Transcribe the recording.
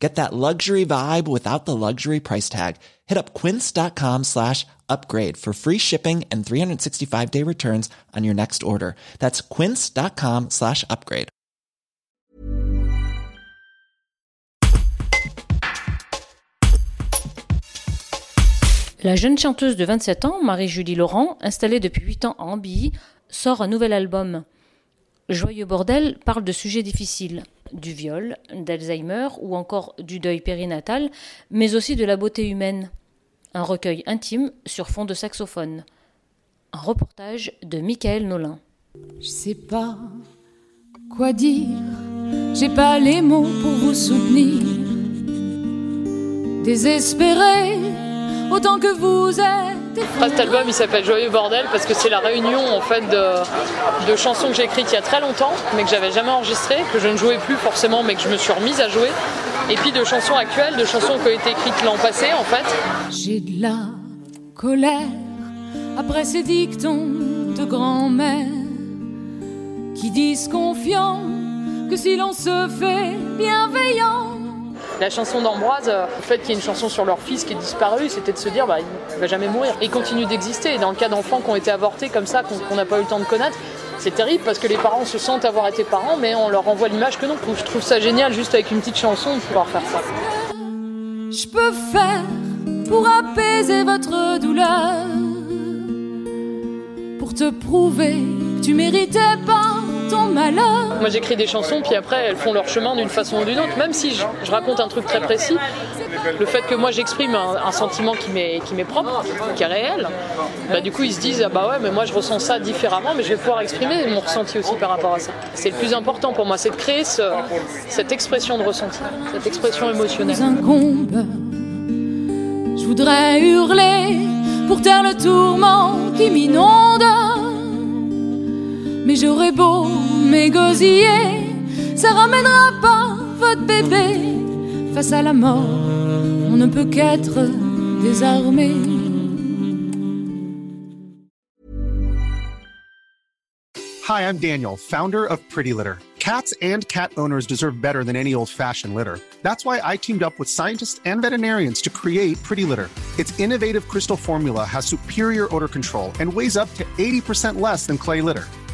Get that luxury vibe without the luxury price tag. Hit up quince.com slash upgrade for free shipping and 365 day returns on your next order. That's quince.com slash upgrade. La jeune chanteuse de 27 ans, Marie-Julie Laurent, installée depuis 8 ans à Ambilly, sort un nouvel album. Joyeux Bordel parle de sujets difficiles, du viol, d'Alzheimer ou encore du deuil périnatal, mais aussi de la beauté humaine. Un recueil intime sur fond de saxophone. Un reportage de Michael Nolin. Je sais pas quoi dire, j'ai pas les mots pour vous soutenir. Désespéré, autant que vous êtes. Cet album il s'appelle Joyeux Bordel parce que c'est la réunion en fait de, de chansons que j'ai écrites il y a très longtemps mais que j'avais jamais enregistrées, que je ne jouais plus forcément mais que je me suis remise à jouer. Et puis de chansons actuelles, de chansons qui ont été écrites l'an passé en fait. J'ai de la colère après ces dictons de grand-mère qui disent confiant que si l'on se fait bienveillant. La chanson d'Ambroise, euh, le fait qu'il y ait une chanson sur leur fils qui est disparu, c'était de se dire bah, il va jamais mourir. Il continue d'exister. Et dans le cas d'enfants qui ont été avortés comme ça, qu'on n'a pas eu le temps de connaître, c'est terrible parce que les parents se sentent avoir été parents, mais on leur renvoie l'image que non. Je trouve ça génial juste avec une petite chanson de pouvoir faire ça. Je peux faire pour apaiser votre douleur, pour te prouver que tu méritais pas ton malheur. Moi j'écris des chansons, puis après elles font leur chemin d'une façon ou d'une autre, même si je, je, raconte un truc très précis. Le fait que moi j'exprime un, un, sentiment qui m'est propre, qui est réel, bah, du coup ils se disent ah bah ouais mais moi je ressens ça différemment, mais je vais pouvoir exprimer mon ressenti aussi par rapport à ça. C'est le plus important pour moi, c'est de créer ce, cette expression de ressenti, cette expression émotionnelle. Je voudrais hurler pour taire le tourment qui m'inonde. Mais j'aurais beau m'égosiller, ça ramènera pas votre bébé. Face à la mort, on ne peut qu'être désarmé. Hi, I'm Daniel, founder of Pretty Litter. Cats and cat owners deserve better than any old-fashioned litter. That's why I teamed up with scientists and veterinarians to create Pretty Litter. Its innovative crystal formula has superior odor control and weighs up to 80% less than clay litter.